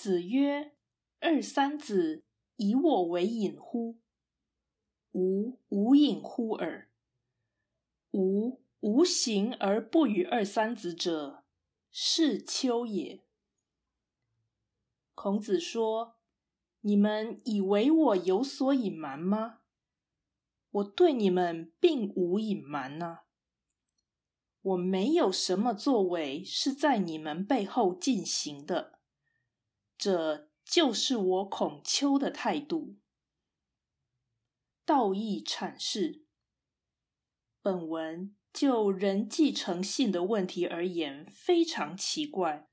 子曰：“二三子，以我为隐乎？吾无隐乎耳。吾无形而不与二三子者，是丘也。”孔子说：“你们以为我有所隐瞒吗？我对你们并无隐瞒呢。我没有什么作为是在你们背后进行的，这就是我孔丘的态度。”道义阐释。本文就人际诚信的问题而言，非常奇怪。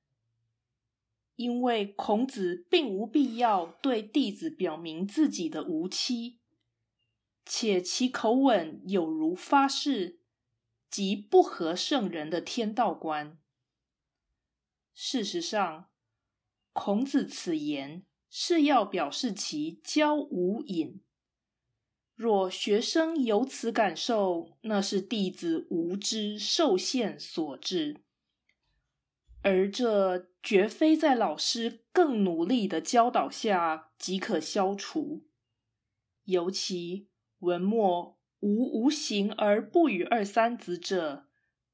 因为孔子并无必要对弟子表明自己的无期，且其口吻有如发誓，即不合圣人的天道观。事实上，孔子此言是要表示其教无隐。若学生有此感受，那是弟子无知受限所致。而这绝非在老师更努力的教导下即可消除。尤其文末“无无形而不与二三子者”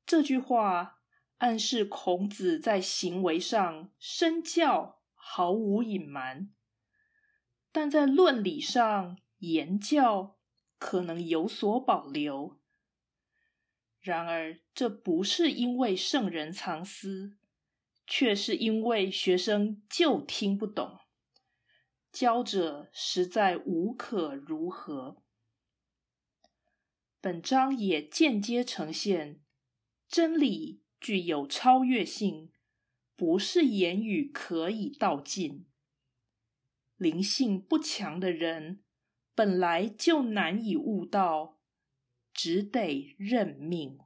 这句话，暗示孔子在行为上身教毫无隐瞒，但在论理上言教可能有所保留。然而，这不是因为圣人藏私。却是因为学生就听不懂，教者实在无可如何。本章也间接呈现真理具有超越性，不是言语可以道尽。灵性不强的人本来就难以悟道，只得认命。